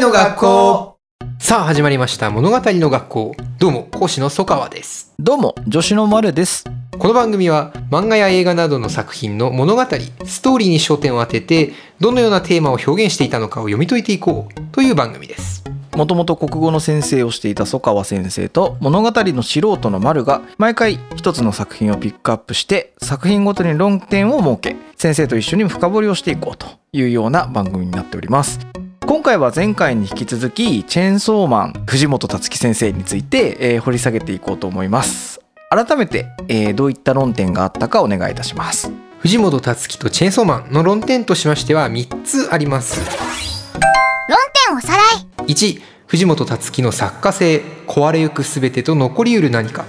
の学校。さあ始まりました。物語の学校。どうも講師の曽川です。どうも女子の丸です。この番組は漫画や映画などの作品の物語ストーリーに焦点を当ててどのようなテーマを表現していたのかを読み解いていこうという番組です。もともと国語の先生をしていた曽川先生と物語の素人の丸が毎回一つの作品をピックアップして作品ごとに論点を設け先生と一緒に深掘りをしていこうというような番組になっております今回は前回に引き続きチェーンソーマン藤本達樹先生について、えー掘り下げていこうと思います。改めて、えーどういった論点があったかお願いいたします。藤本達樹とチェーンソーマンの論点としましては3つあります。論点おさらい。1藤本達樹の作家性壊れゆくすべてと残りうる何か。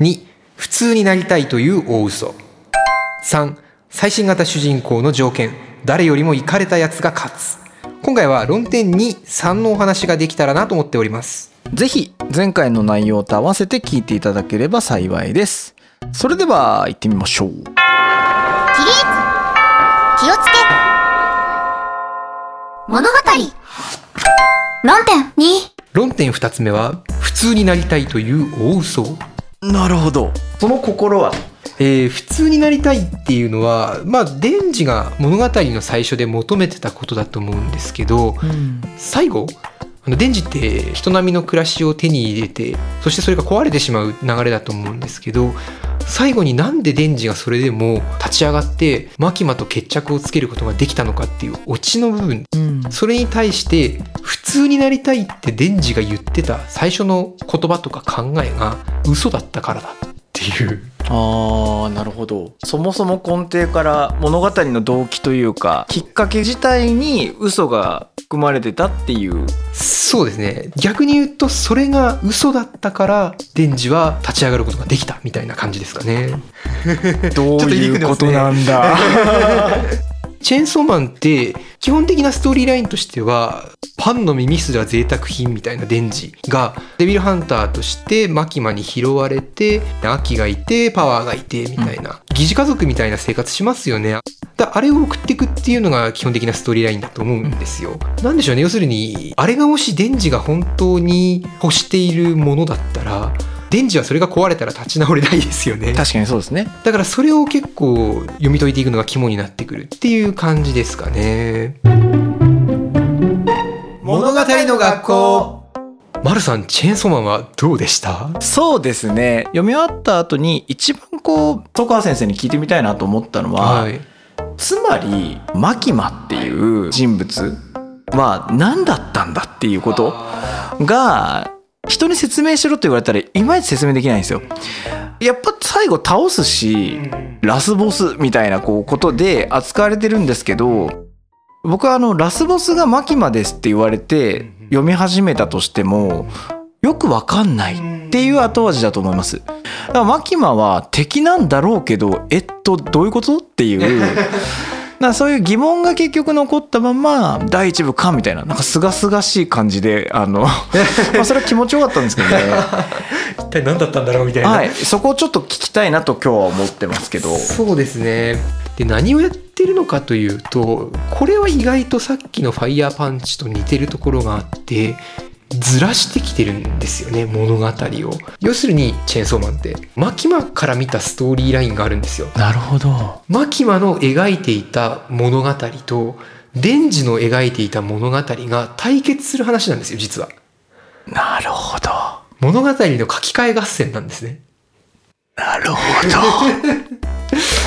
2普通になりたいという大嘘。3最新型主人公の条件誰よりもイかれたやつが勝つ今回は論点23のお話ができたらなと思っております。ぜひ前回の内容と合わせて聞いていただければ幸いです。それでは行ってみましょう。起立気をつけ。物語。論点2論点2つ目は普通になりたいという大嘘。なるほど。その心はえー普通になりたいっていうのはまあデンジが物語の最初で求めてたことだと思うんですけど最後あのデンジって人並みの暮らしを手に入れてそしてそれが壊れてしまう流れだと思うんですけど最後になんでデンジがそれでも立ち上がってマキマと決着をつけることができたのかっていうオチの部分。うん。それに対して普通になりたいってデンジが言ってた最初の言葉とか考えが嘘だったからだいう。あーなるほど。そもそも根底から物語の動機というかきっかけ自体に嘘が含まれてたっていう。そうですね。逆に言うとそれが嘘だったからデンジは立ち上がることができたみたいな感じですかね。どういうことなんだ？チェーンソーマンって基本的なストーリーラインとしてはパンの耳すら贅沢品みたいなデンジがデビルハンターとしてマキマに拾われてアキがいてパワーがいてみたいな、疑似家族みたいな生活しますよね。だあれを送っていくっていうのが基本的なストーリーラインだと思うんですよ。なんでしょうね。要するにあれがもしデンジが本当に欲しているものだったらデンジはそれが壊れたら立ち直れないですよね。確かにそうですねだからそれを結構読み解いていくのが肝になってくるっていう感じですかね。物語の学校マルさんチェーンソーマンはどうでした？そうですね読み終わった後に一番こう戸川先生に聞いてみたいなと思ったのは、はい。つまりマキマっていう人物は何だったんだっていうことが人に説明しろって言われたらいまいち説明できないんですよ。やっぱ最後倒すしラスボスみたいなこうことで扱われてるんですけど僕はあのラスボスがマキマですって言われて読み始めたとしてもよくわかんないっていう後味だと思います。だからマキマは敵なんだろうけどえっとどういうこと？っていう だからそういう疑問が結局残ったまま第一部かみたいななんか清々しい感じであの まあそれは気持ちよかったんですけどね、一体何だったんだろうみたいな。はい、そこをちょっと聞きたいなと今日は思ってますけどそうですね。で何をやってるのかというとこれは意外とさっきのファイヤーパンチと似てるところがあってずらしてきてるんですよね物語を。要するにチェーンソーマンってマキマから見たストーリーラインがあるんですよ。なるほど。マキマの描いていた物語とデンジの描いていた物語が対決する話なんですよ実は。なるほど。物語の書き換え合戦なんですね。なるほ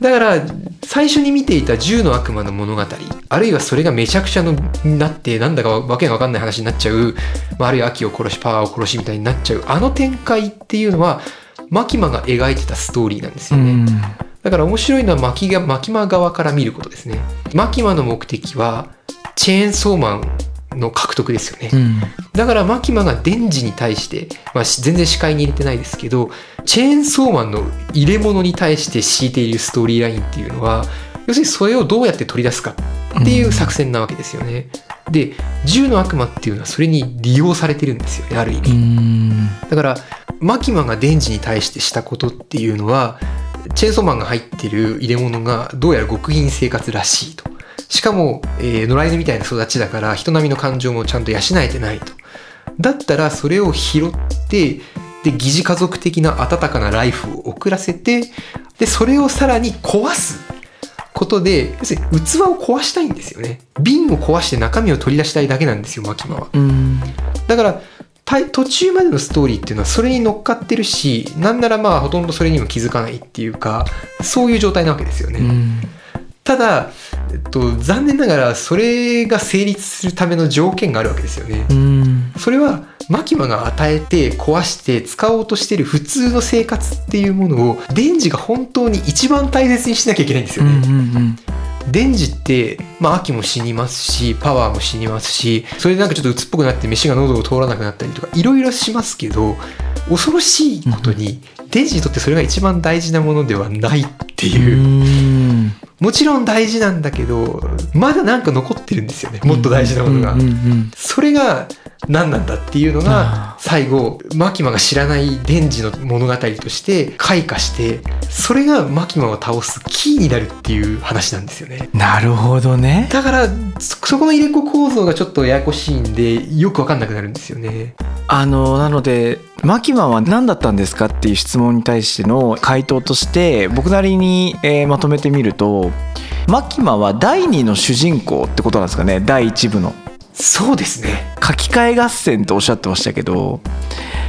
だから最初に見ていた銃の悪魔の物語あるいはそれがめちゃくちゃのになってなんだかわけが分かんない話になっちゃう、まあ、あるいは秋を殺しパワーを殺しみたいになっちゃうあの展開っていうのはマキマが描いてたストーリーなんですどよね、だから面白いのはマキがマキマ側から見ることですね。マキマの目的はチェーンソーマンの獲得ですよね、うんだからマキマがデンジに対して、まあ、し全然視界に入れてないですけどチェーンソーマンの入れ物に対して敷いているストーリーラインっていうのは要するにそれをどうやって取り出すかっていう作戦なわけですよね。で銃の悪魔っていうのはそれに利用されてるんですよねある意味。うんだからマキマがデンジに対してしたことっていうのはチェーンソーマンが入ってる入れ物がどうやら極貧生活らしいと。しかも、えー野良犬みたいな育ちだから人並みの感情もちゃんと養えてないと。だったらそれを拾ってで疑似家族的な温かなライフを送らせてでそれをさらに壊すことで要するに器を壊したいんですよね。瓶を壊して中身を取り出したいだけなんですよマキマは。うん。だからた途中までのストーリーっていうのはそれに乗っかってるしなんならまあほとんどそれにも気づかないっていうかそういう状態なわけですよね、うんただ、えっと、残念ながらそれが成立するための条件があるわけですよね。うん。それはマキマが与えて壊して使おうとしてる普通の生活っていうものをデンジが本当に一番大切にしなきゃいけないんですよね、うんデンジって、まあ、秋も死にますしパワーも死にますしそれでなんかちょっと鬱っぽくなって飯が喉を通らなくなったりとかいろいろしますけど恐ろしいことに、デンジにとってそれが一番大事なものではないってう。いう、んもちろん大事なんだけどまだなんか残ってるんですよねもっと大事なものが。それが何なんだっていうのあが最後マキマが知らないデンジの物語として開花してそれがマキマを倒すキーになるっていう話なんですよね。なるほどねだからそそこの入れ子構造がちょっとややこしいんでよく分かんなくなるんですよね。あのなのでマキマは何だったんですかっていう質問に対しての回答として僕なりに、えーまとめてみるとマキマは第二の主人公ってことなんですかね第一部のそうですね。書き換え合戦とおっしゃってましたけど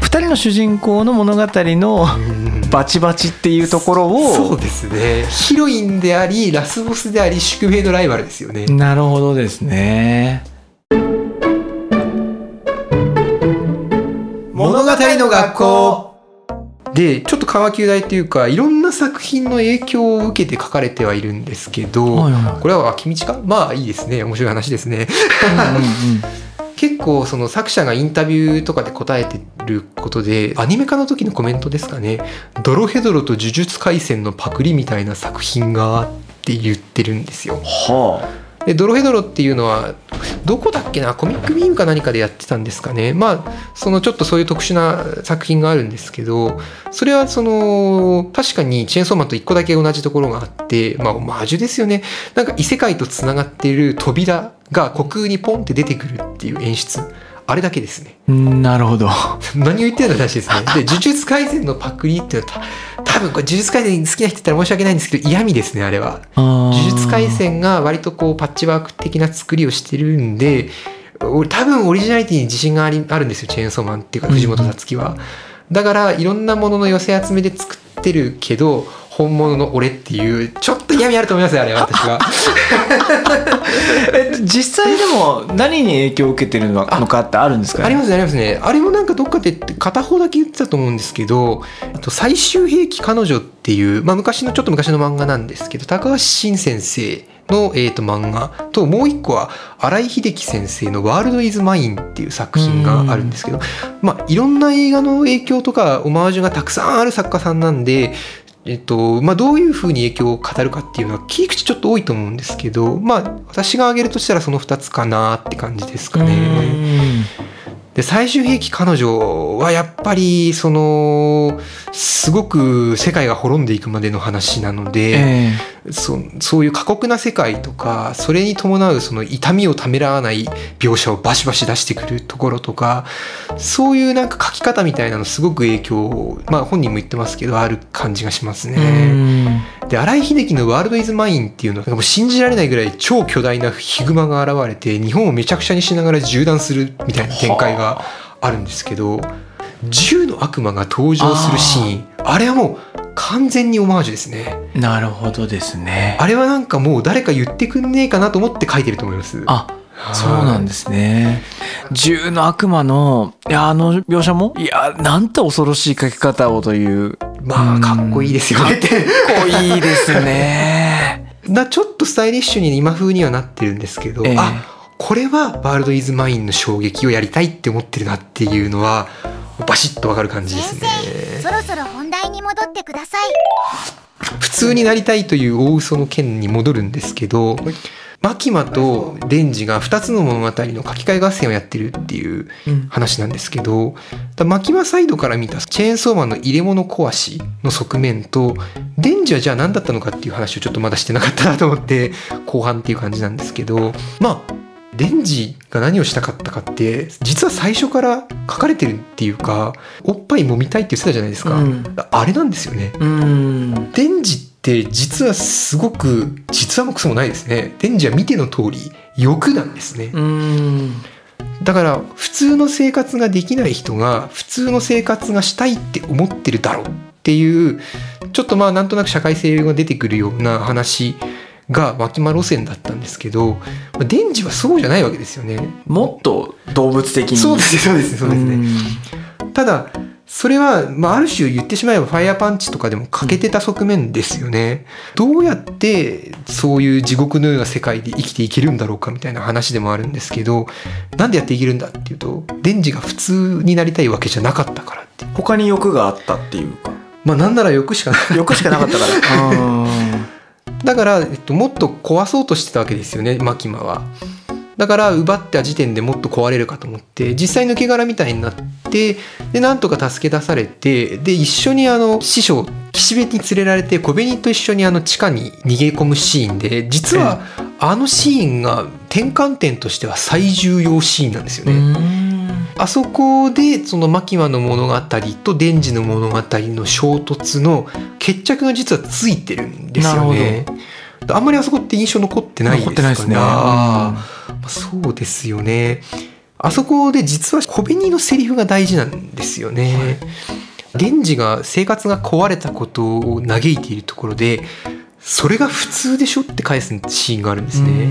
2人の主人公の物語のうん。バチバチっていうところをそうですね。ヒロインでありラスボスであり宿命のライバルですよね。なるほどですね。物語の学校。でちょっと川球大っていうかいろんな作品の影響を受けて書かれてはいるんですけど、はいはい。これは脇道かまあいいですね。面白い話ですね結構その作者がインタビューとかで答えてることでアニメ化の時のコメントですかね「ドロヘドロと呪術廻戦のパクリみたいな作品が」って言ってるんですよ。はでドロヘドロっていうのはどこだっけなコミックビームか何かでやってたんですかね。まあそのちょっとそういう特殊な作品があるんですけどそれはその確かにチェーンソーマンと一個だけ同じところがあってまあオマージュですよね。なんか異世界とつながっている扉が虚空にポンって出てくるっていう演出。あれだけですね。うんなるほど。何を言ってるの話ですね。で呪術廻戦のパクリっていうのはた多分これ呪術廻戦好きな人言ったら申し訳ないんですけど嫌味ですねあれは。呪呪術廻戦が割とこうパッチワーク的な作りをしてるんで俺多分オリジナリティに自信がありあるんですよチェーンソーマンっていうか藤本さつきは、だからいろんなものの寄せ集めで作ってるけど本物の俺っていうちょっと嫌味あると思いますよあれは私は。え実際でも何に影響を受けてるのかってあるんですかね？ありますねありますね。あれもなんかどっかで片方だけ言ってたと思うんですけどあと最終兵器彼女っていう、まあ、昔のちょっと昔の漫画なんですけど高橋真先生の、えー、と漫画ともう一個は新井秀樹先生の「ワールド・イズ・マイン」っていう作品があるんですけどまあいろんな映画の影響とかオマージュがたくさんある作家さんなんでえっとまあ、どういうふうに影響を語るかっていうのは切り口ちょっと多いと思うんですけどまあ私が挙げるとしたらその2つかなって感じですかね。で最終兵器彼女はやっぱりそのすごく世界が滅んでいくまでの話なので、えそそういう過酷な世界とかそれに伴うその痛みをためらわない描写をバシバシ出してくるところとかそういうなんか書き方みたいなのすごく影響を、まあ、本人も言ってますけどある感じがしますえね。で新井秀樹の「ワールド・イズ・マイン」っていうのはもう信じられないぐらい超巨大なヒグマが現れて日本をめちゃくちゃにしながら縦断するみたいな展開があるんですけど銃の悪魔が登場するシーンあれはもう完全にオマージュですね。なるほどですね。あれはなんかもう誰か言ってくんねえかなと思って書いてると思います。あそうなんですね。銃の悪魔のいやあの描写もいやなんて恐ろしい書き方をという。まあかっこいいですよね。かっこいいですね。なちょっとスタイリッシュに今風にはなってるんですけど、ええ。あこれはワールド・イズ・マインの衝撃をやりたいって思ってるなっていうのはバシッとわかる感じです先ね。生、そろそろ本題に戻ってください。普通になりたいという大嘘の件に戻るんですけど、マキマとデンジが2つの物語の書き換え合戦をやってるっていう話なんですけど、だマキマサイドから見たチェーンソーマンの入れ物壊しの側面とデンジはじゃあ何だったのかっていう話をちょっとまだしてなかったなと思って後半っていう感じなんですけどまあデンジが何をしたかったかって実は最初から書かれてるっていうかおっぱい揉みたいって言ってたじゃないですか、うん。あれなんですよね。うん。デンジって実はすごく実はもクソもないですね。デンジは見ての通り欲なんですね。うん。だから普通の生活ができない人が普通の生活がしたいって思ってるだろうっていうちょっとまあなんとなく社会性が出てくるような話が脇間路線だったんですけどまあデンジはそうじゃないわけですよね。もっと動物的に。そうですねそうですねそうですね。ん。ただそれは、まあ、ある種言ってしまえばファイヤーパンチとかでも欠けてた側面ですよね。どうやってそういう地獄のような世界で生きていけるんだろうかみたいな話でもあるんですけどなんでやっていけるんだっていうとデンジが普通になりたいわけじゃなかったからって他に欲があったっていうか。まあなんなら欲しかない欲しかなかったから。うんだから、えっと、もっと壊そうとしてたわけですよねマキマは。だから奪った時点でもっと壊れるかと思って実際抜け殻みたいになってでなんとか助け出されてで一緒にあの師匠岸辺に連れられて小紅と一緒にあの地下に逃げ込むシーンで実はあのシーンが転換点としては最重要シーンなんですよね。あそこでそのマキマの物語とデンジの物語の衝突の決着が実はついてるんですよね。あんまりあそこって印象残ってないですかね。残ってないですねあーまあそうですよね。あそこで実は小紅のセリフが大事なんですよね。デンジが生活が壊れたことを嘆いているところでそれが普通でしょって返すシーンがあるんですね。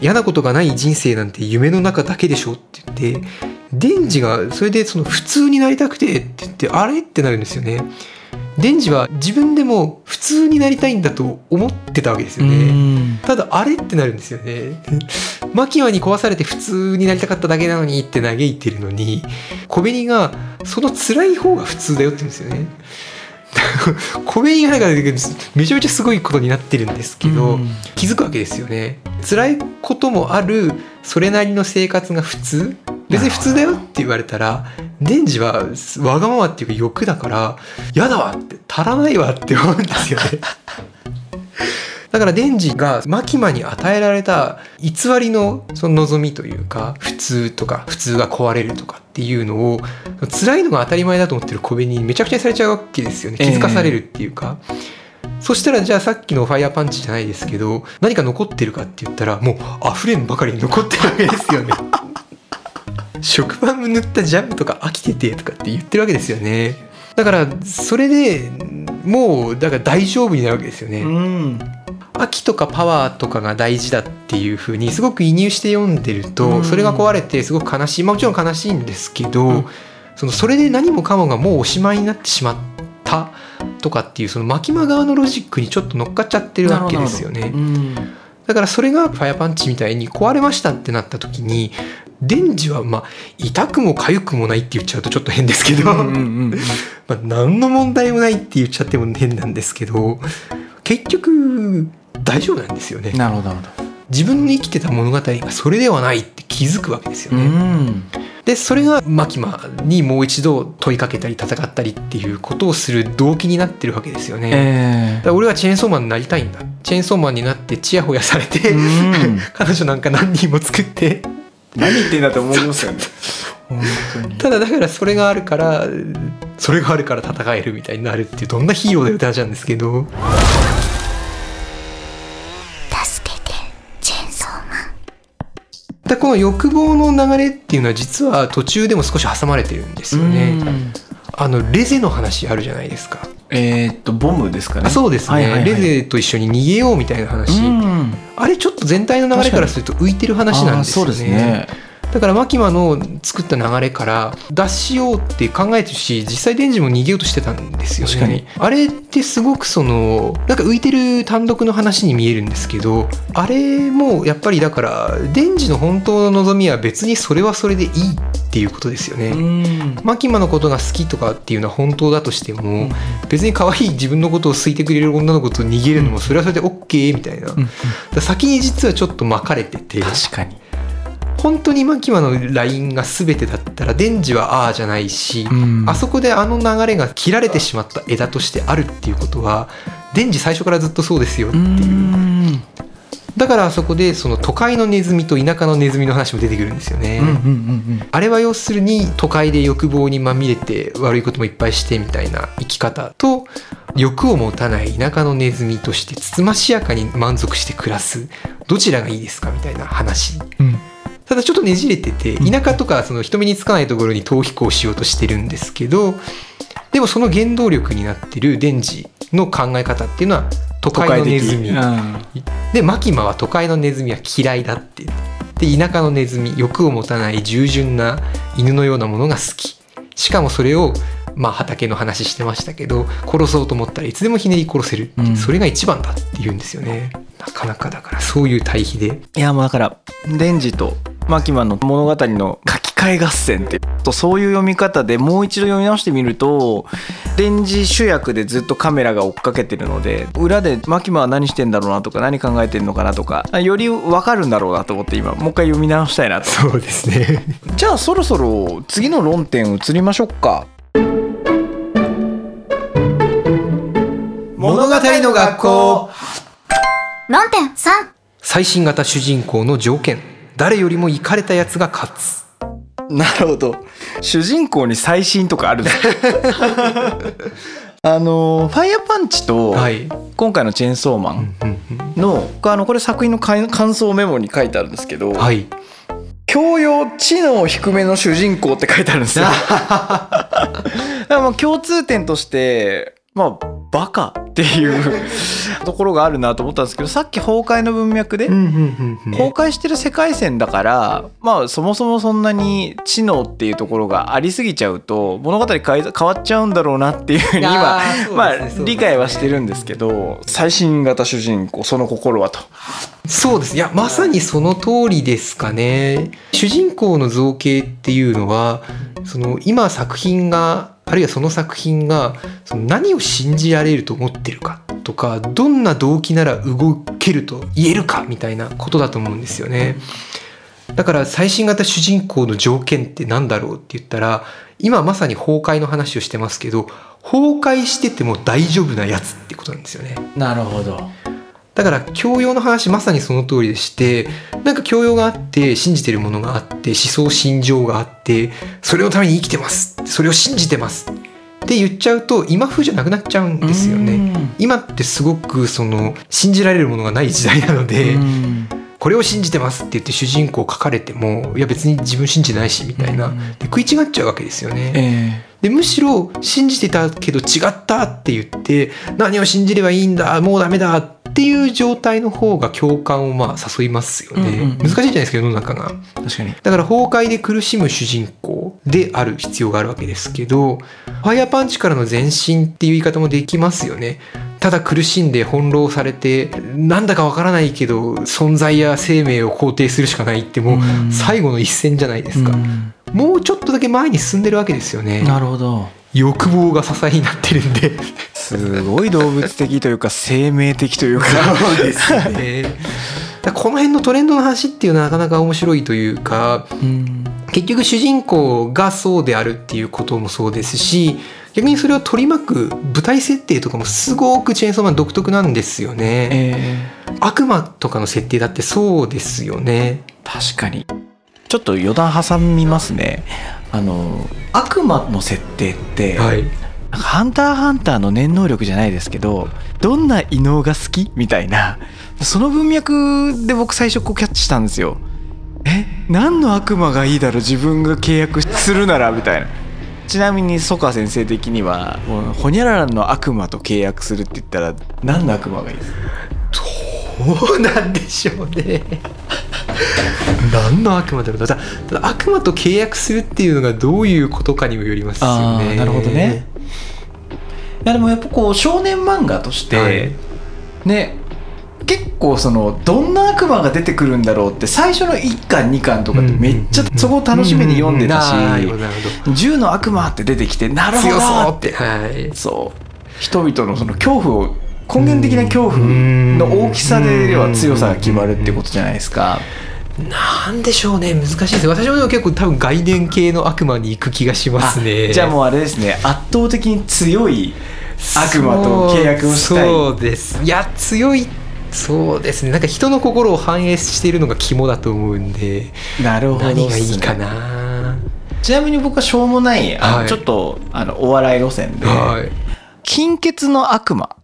嫌なことがない人生なんて夢の中だけでしょって言ってデンジがそれでその普通になりたくてって言ってあれってなるんですよね。デンジは自分でも普通になりたいんだと思ってたわけですよね。ただあれってなるんですよね。マキマに壊されて普通になりたかっただけなのにって嘆いてるのに小紅がその辛い方が普通だよって言うんですよね。小紅がなんかめちゃめちゃすごいことになってるんですけど、うん。気づくわけですよね。辛いこともあるそれなりの生活が普通別に普通だよって言われたらデンジはわがままっていうか欲だから嫌だわって足らないわって思うんですよね。だからデンジがマキマに与えられた偽りのその望みというか普通とか普通が壊れるとかっていうのを辛いのが当たり前だと思ってる小紅にめちゃくちゃにされちゃうわけですよね。気づかされるっていうか、そしたらじゃあさっきのファイヤーパンチじゃないですけど何か残ってるかって言ったらもう溢れんばかりに残ってるわけですよね食パン塗ったジャムとか飽きててとかって言ってるわけですよね。だからそれでもうだから大丈夫になるわけですよね、うん。秋とかパワーとかが大事だっていう風にすごく移入して読んでると、うん。それが壊れてすごく悲しい、まあ、もちろん悲しいんですけど、うん。そのそれで何もかもがもうおしまいになってしまったとかっていうそのマキマ側のロジックにちょっと乗っかっちゃってるわけですよね。うんだからそれがファイアパンチみたいに壊れましたってなった時にデンジはまあ痛くも痒くもないって言っちゃうとちょっと変ですけど、まあ、何の問題もないって言っちゃっても変なんですけど結局大丈夫なんですよね。なるほどなるほ自分の生きてた物語がそれではないって気づくわけですよどね、ん。でそれがマキマにもう一度問いかけたり戦ったりっていうことをする動機になってるわけですよね、えだから俺はチェーンソーマンになりたいんだ。チェーンソーマンになってチヤホヤされて、うん。彼女なんか何人も作って。何言ってんだって思いますよね。本当に。ただだからそれがあるからそれがあるから戦えるみたいになるっていうどんなヒーローだよって話なんですけど助けて、チェーンソーマン。だこの欲望の流れっていうのは実は途中でも少し挟まれてるんですよね。あのレゼの話あるじゃないですか。えーっとボムですかね。あそうですね、レゼと一緒に逃げようみたいな話、うん。あれちょっと全体の流れからすると浮いてる話なんですよねだからマキマの作った流れから脱しようって考えてるし実際デンジも逃げようとしてたんですよね。確かに。あれってすごくそのなんか浮いてる単独の話に見えるんですけどあれもやっぱりだからデンジの本当の望みは別にそれはそれでいいっていうことですよね、うん。マキマのことが好きとかっていうのは本当だとしても、別に可愛い自分のことを好いてくれる女の子と逃げるのもそれはそれで OK みたいな、だから先に実はちょっと巻かれてて。確かに本当にマキマの LINE が全てだったらデンジはああじゃないし、うん。あそこであの流れが切られてしまった枝としてあるっていうことはデンジ最初からずっとそうですよっていう、うん。だからあそこでその都会のネズミと田舎のネズミの話も出てくるんですよね、うんうんうんあれは要するに都会で欲望にまみれて悪いこともいっぱいしてみたいな生き方と欲を持たない田舎のネズミとしてつつましやかに満足して暮らす。どちらがいいですかみたいな話。うんただちょっとねじれててうん。田舎とかその人目につかないところに逃避行しようとしてるんですけどでもその原動力になってるデンジの考え方っていうのは都都会のネズミ。うん。でマキマは都会のネズミは嫌いだって。で田舎のネズミ欲を持たない従順な犬のようなものが好き。しかもそれをまあ畑の話してましたけど殺そうと思ったらいつでもひねり殺せる、うん。それが一番だって言うんですよね。なかなかだからそういう対比で。いやもうだからデンジとマキマの物語の書き換え合戦ってとそういう読み方でもう一度読み直してみるとデンジ主役でずっとカメラが追っかけてるので裏でマキマは何してんだろうなとか何考えてんのかなとかより分かるんだろうなと思って今もう一回読み直したいなと。そうですね。じゃあそろそろ次の論点移りましょうか。物語の学校。論点3。最新型主人公の条件誰よりもイかれたやつが勝つ。なるほど。主人公に最新とかある あのファイヤーパンチとはい。今回のチェーンソーマンのあのこれ作品の感感想メモに書いてあるんですけど、はい。教養知能低めの主人公って書いてあるんですよ。だからまあ共通点としてまあバカっていう ところがあるなと思ったんですけどさっき崩壊の文脈で崩壊してる世界線だからまあそもそもそんなに知能っていうところがありすぎちゃうと物語変え変わっちゃうんだろうなっていうふうにい今まあ理解はしてるんですけど最新型主人公その心はと。そうです。いやまさにその通りですかね。主人公の造形っていうのはその今作品があるいはその作品がその何を信じられると思ってるかとかどんな動機なら動けると言えるかみたいなことだと思うんですよね。だから最新型主人公の条件って何だろうって言ったら今まさに崩壊の話をしてますけど崩壊してても大丈夫なやつってことなんですよね。なるほど。だから教養の話まさにその通りでしてなんか教養があって信じてるものがあって思想信条があってそれのために生きてます。それを信じてます。って言っちゃうと今風じゃなくなっちゃうんですよね。今ってすごくその信じられるものがない時代なのでうん。これを信じてますって言って主人公書かれてもいや別に自分信じてないしみたいな。食い違っちゃうわけですよね。えでむしろ信じてたけど違ったって言って何を信じればいいんだもうダメだっていう状態の方が共感をまあ誘いますよね、うんうんうん。難しいじゃないですか世の中が。え確かに。だから崩壊で苦しむ主人公である必要があるわけですけどファイヤーパンチからの前進っていう言い方もできますよね。ただ苦しんで翻弄されてなんだかわからないけど存在や生命を肯定するしかないってもううん。最後の一線じゃないですか、うん。もうちょっとだけ前に進んでるわけですよね。なるほど。欲望が支えになってるんで。すごい動物的というか生命的というか。そうですね。この辺のトレンドの話っていうのはなかなか面白いというかうん。結局主人公がそうであるっていうこともそうですし逆にそれを取り巻く舞台設定とかもすごくチェーンソーマン独特なんですよね。ええ。悪魔とかの設定だってそうですよね。確かに。ちょっと余談挟みますねあの悪魔の設定って、はい。なんかハンターハンターの念能力じゃないですけどどんな異能が好きみたいなその文脈で僕最初こうキャッチしたんですよ。え何の悪魔がいいだろう自分が契約するならみたいな。ちなみに曽川先生的にはもうホニャララの悪魔と契約するって言ったら何の悪魔がいいですか？どうなんでしょうね 何の悪魔だろうただ悪魔と契約するっていうのがどういうことかにもよりますよね。なるほどね。いやでもやっぱこう少年漫画として、はい。ね結構そのどんな悪魔が出てくるんだろうって最初の1巻2巻とかってめっちゃそこを楽しみに読んでたし銃の悪魔って出てきてなるほど強そうっって。てはい。そう。人々のその恐怖を根源的な恐怖の大きさでは強さが決まるってことじゃないですか。なんでしょうね。難しいです。私も結構多分概念系の悪魔に行く気がしますね。あじゃあもうあれですね。圧倒的に強い悪魔と契約をしたい。そうそうです。いや強いそうですね。なんか人の心を反映しているのが肝だと思うんでなるほどね。何がいいかな。ちなみに僕はしょうもないはい。ちょっとあのお笑い路線で、はい。金欠の悪魔。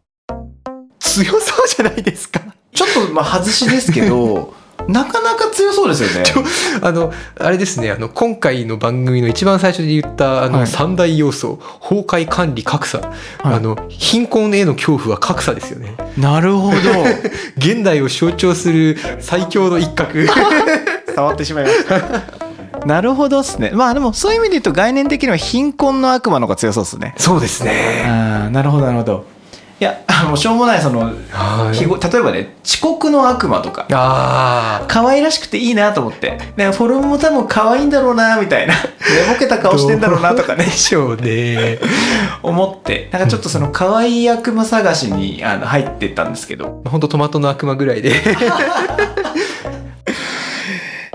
強そうじゃないですか。ちょっとまあ外しですけど なかなか強そうですよね。あのあれですね。あの今回の番組の一番最初に言ったあの、はい。三大要素。崩壊管理格差、あの貧困への恐怖は格差ですよね。なるほど。現代を象徴する最強の一角。触ってしまいました。なるほどっすね。まあでもそういう意味で言うと概念的には貧困の悪魔の方が強そうですね。そうですね。ああなるほどなるほどいやあのしょうもないそのはい。例えばね遅刻の悪魔とか。あ可愛らしくていいなと思って。でフォルムも多分可愛いんだろうなみたいな。寝ぼけた顔してんだろうなとかね。でしょうね。思って。なんかちょっとその可愛い悪魔探しにあの入ってったんですけど。本当トマトの悪魔ぐらいで。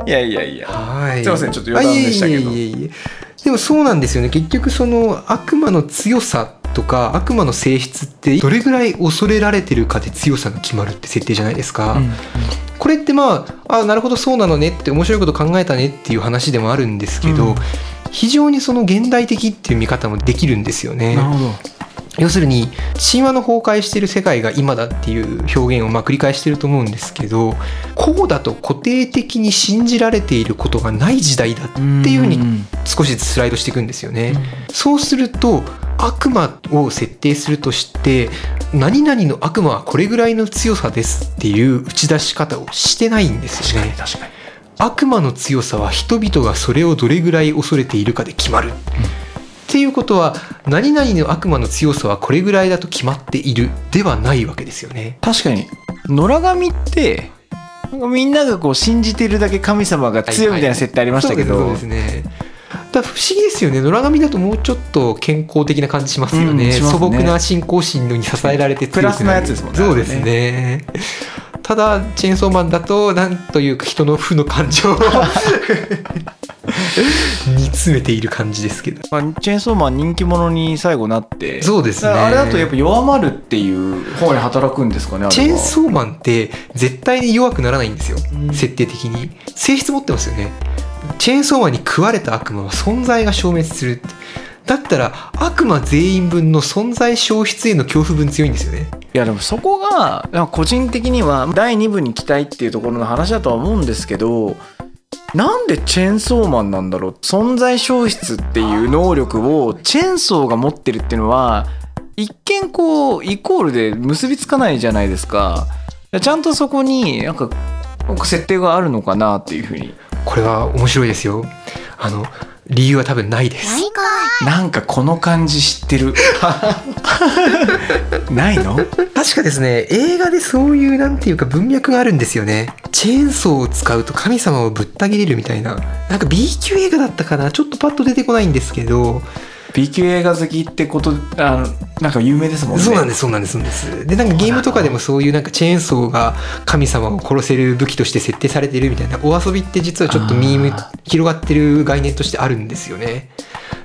いやいやいや。はい。すいませんちょっと余談でしたけど。でもそうなんですよね。結局その悪魔の強さとか悪魔の性質ってどれぐらい恐れられてるかで強さが決まるって設定じゃないですか、これってまああなるほどそうなのねって面白いこと考えたねっていう話でもあるんですけど、うん。非常にその現代的っていう見方もできるんですよね。なるほど。要するに神話の崩壊してる世界が今だっていう表現をまあ繰り返してると思うんですけどこうだと固定的に信じられていることがない時代だっていうふうに少しずつスライドしていくんですよね。そうすると悪魔を設定するとして何々の悪魔はこれぐらいの強さですっていう打ち出し方をしてないんですよね。確かに悪魔の強さは人々がそれをどれぐらい恐れているかで決まる。っていうことは何々の悪魔の強さはこれぐらいだと決まっているではないわけですよね。確かに野良神ってみんながこう信じてるだけ神様が強いみたいな設定ありましたけど、そうですそうですね。だ不思議ですよね。野良神だともうちょっと健康的な感じしますよね,、うんね。素朴な信仰心に支えられてプラスなやつですもんねそうですね。ただチェーンソーマンだとなんというか人の負の感情を 煮詰めている感じですけど。まあ、チェーンソーマン人気者に最後なって。そうですね。あれだとやっぱ弱まるっていう方に働くんですかねチェーンソーマンって絶対に弱くならないんですよ、うん。設定的に。性質持ってますよねチェーンソーマンに食われた悪魔は存在が消滅する。だったら悪魔全員分の存在消失への恐怖分強いんですよね。いやでもそこが個人的には第2部に期待っていうところの話だとは思うんですけどなんでチェーンソーマンなんだろう？存在消失っていう能力をチェーンソーが持ってるっていうのは一見こうイコールで結びつかないじゃないですか。ちゃんとそこになんかなんか設定があるのかなっていうふうにこれは面白いですよ。あの理由は多分ないです。ないかなんかこの感じ知ってる。ないの？確かですね映画でそういうなんていうか文脈があるんですよね。チェーンソーを使うと神様をぶった切れるみたいな。なんか B 級映画だったかな？ちょっとパッと出てこないんですけど B 級映画好きってことあのなんか有名ですもんね。そうなんですそうなんですそうなんです。でなんかゲームとかでもそういうなんかチェーンソーが神様を殺せる武器として設定されてるみたいなお遊びって実はちょっとミームあ広がってる概念としてあるんですよね。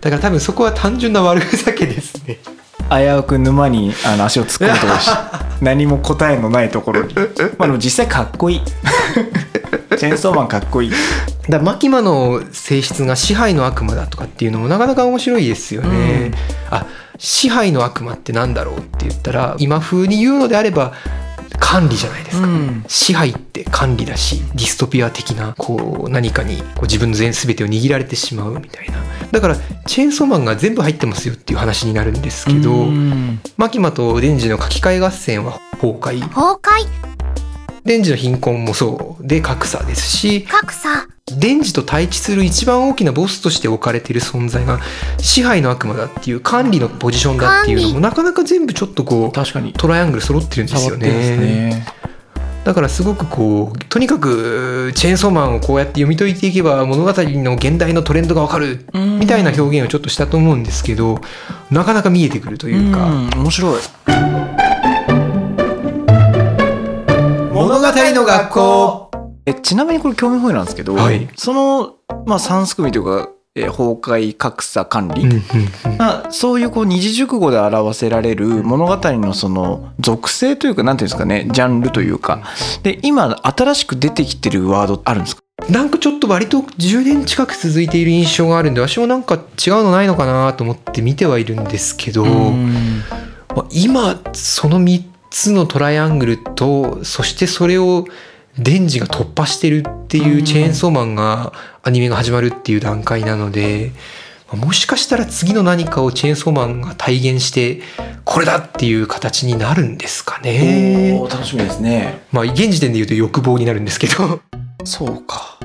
だから多分そこは単純な悪ふざけですね。危うく沼にあの足を突っ込むところし 何も答えのないところに。まあでも実際かっこいい。チェーンソーマンかっこいいだマキマの性質が支配の悪魔だとかっていうのもなかなか面白いですよね。あ支配の悪魔ってなんだろうって言ったら今風に言うのであれば管理じゃないですか、うん。支配って管理だしディストピア的なこう何かにこう自分の全全てを握られてしまうみたいな。だからチェーンソーマンが全部入ってますよっていう話になるんですけど、うん。マキマとデンジの書き換え合戦は崩壊。崩壊？デンジの貧困もそうで格差ですし格差デンジと対峙する一番大きなボスとして置かれている存在が支配の悪魔だっていう管理のポジションだっていうのもなかなか全部ちょっとこう確かに。トライアングル揃ってるんですよね。ねだからすごくこうとにかくチェーンソーマンをこうやって読み解いていけば物語の現代のトレンドがわかるみたいな表現をちょっとしたと思うんですけどなかなか見えてくるというか、うん面白い。物語の学校えちなみにこれ興味本位なんですけど、はい。その、まあ、3すくみというかえー崩壊格差管理、あ、そういうこう二字熟語で表せられる物語のその属性というか何ていうんですかねジャンルというか。で今新しく出てきてるワードあるんですか？なんかちょっと割と10年近く続いている印象があるんで私もなんか違うのないのかなと思って見てはいるんですけど、まあ今その3つのトライアングルとそしてそれをデンジが突破してるっていうチェーンソーマンがアニメが始まるっていう段階なのでまあもしかしたら次の何かをチェーンソーマンが体現してこれだっていう形になるんですかねお。ー楽しみですねまあ現時点で言うと欲望になるんですけど。そうか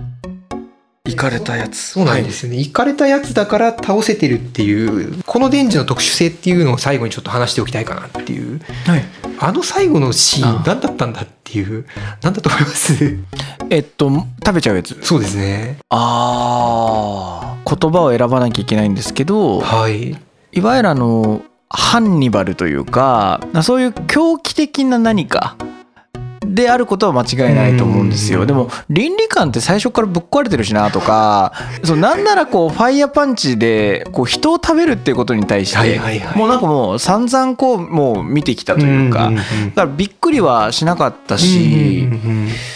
行かれたやつそうなんですよね。行かれたやつだから倒せてるっていう、このデンジの特殊性っていうのを最後にちょっと話しておきたいかなっていう。はいあの最後のシーンあ何だったんだっていう、何だと思います？えっと食べちゃうやつそうですね。あー言葉を選ばなきゃいけないんですけどはい。いわゆるあのハンニバルというかそういう狂気的な何かであることは間違いないと思うんですうんよでも倫理観って最初からぶっ壊れてるしなとか そうなんならこうファイヤーパンチでこう人を食べるっていうことに対しはいてはいはいもうなんかもう散々こうもう見てきたというかだからびっくりはしなかったし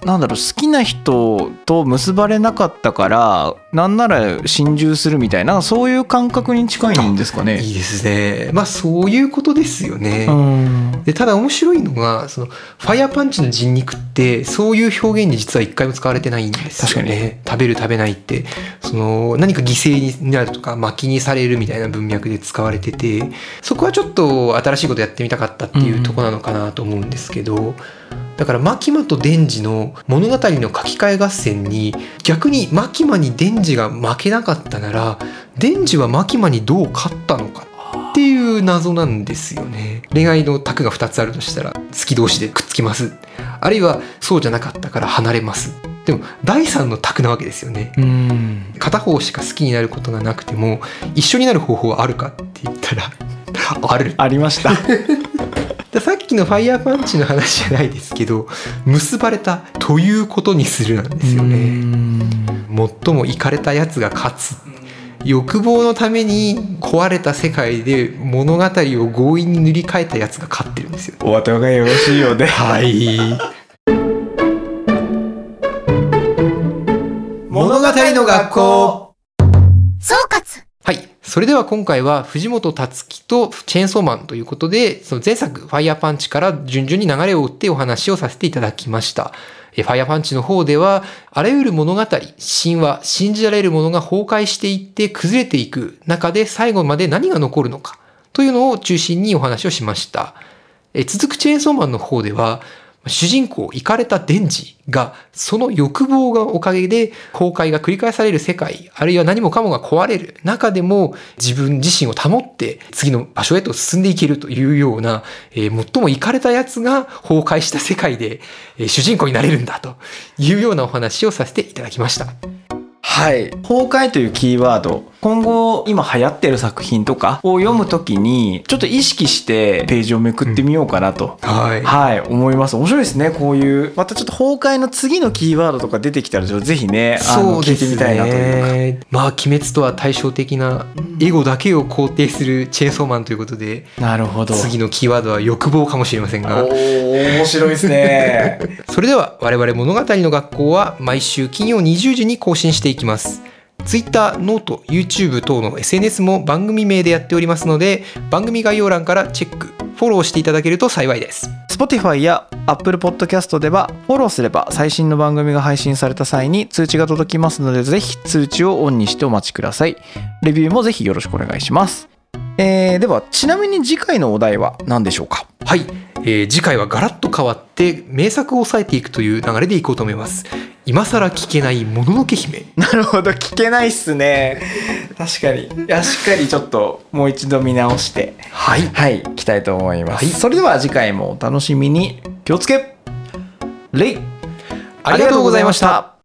なんだろう好きな人と結ばれなかったからなんなら心中するみたいなそういう感覚に近いんですかね。いいですね。まあそういうことですよね。うんでただ面白いのがそのファイヤーパンチの人肉ってそういう表現に実は一回も使われてないんですよね。食べる食べないって。その何か犠牲になるとか薪にされるみたいな文脈で使われててそこはちょっと新しいことやってみたかったっていうところなのかなと思うんですけど、だからマキマとデンジの物語の書き換え合戦に逆にマキマにデンジが負けなかったならデンジはマキマにどう勝ったのかっていう謎なんですよね恋愛の卓が2つあるとしたら好き同士でくっつきます。あるいはそうじゃなかったから離れます。でも第3の卓なわけですよね。うん。片方しか好きになることがなくても一緒になる方法はあるかって言ったら ある。ありました。でさっきのファイヤーパンチの話じゃないですけど結ばれたということにするなんですよね。最もイかれたやつが勝つ欲望のために壊れた世界で物語を強引に塗り替えたやつが勝ってるんですよお後がよろしいようで。はい物語の学校総括はい。それでは今回は藤本達樹とチェーンソーマンということで、その前作、ファイヤーパンチから順々に流れを追ってお話をさせていただきました。ファイアパンチの方では、あらゆる物語、神話、信じられるものが崩壊していって崩れていく中で最後まで何が残るのかというのを中心にお話をしました。え続くチェーンソーマンの方では、主人公、イかれたデンジが、その欲望がおかげで崩壊が繰り返される世界、あるいは何もかもが壊れる中でも自分自身を保って次の場所へと進んでいけるというような、えー最もイかれたやつが崩壊した世界で、えー主人公になれるんだというようなお話をさせていただきました。はい。崩壊というキーワード。今後、今流行ってる作品とかを読むときに、ちょっと意識してページをめくってみようかなと。はい。はい、思います。面白いですね、こういう。またちょっと崩壊の次のキーワードとか出てきたら、ぜひね、あの聞いてみたいなというか。ね。まあ、鬼滅とは対照的なエゴだけを肯定するチェンソーマンということで、なるほど。次のキーワードは欲望かもしれませんがお、ー面白いですね。それでは我々物語の学校は毎週金曜20時に更新していきます。Twitter、 note、YouTube 等の SNS も番組名でやっておりますので、番組概要欄からチェック、フォローしていただけると幸いです。Spotify や Apple Podcast ではフォローすれば最新の番組が配信された際に通知が届きますのでぜひ通知をオンにしてお待ちくださいレビューもぜひよろしくお願いします、えーではちなみに次回のお題は何でしょうか？はい、えー次回はガラッと変わって名作を抑えていくという流れでいこうと思います。今更聞けないもののけ姫。なるほど聞けないっすね。確かに。いやしっかりちょっともう一度見直してはい。はい来たいと思います、はい。それでは次回もお楽しみに。気をつけ。レイ。ありがとうございました。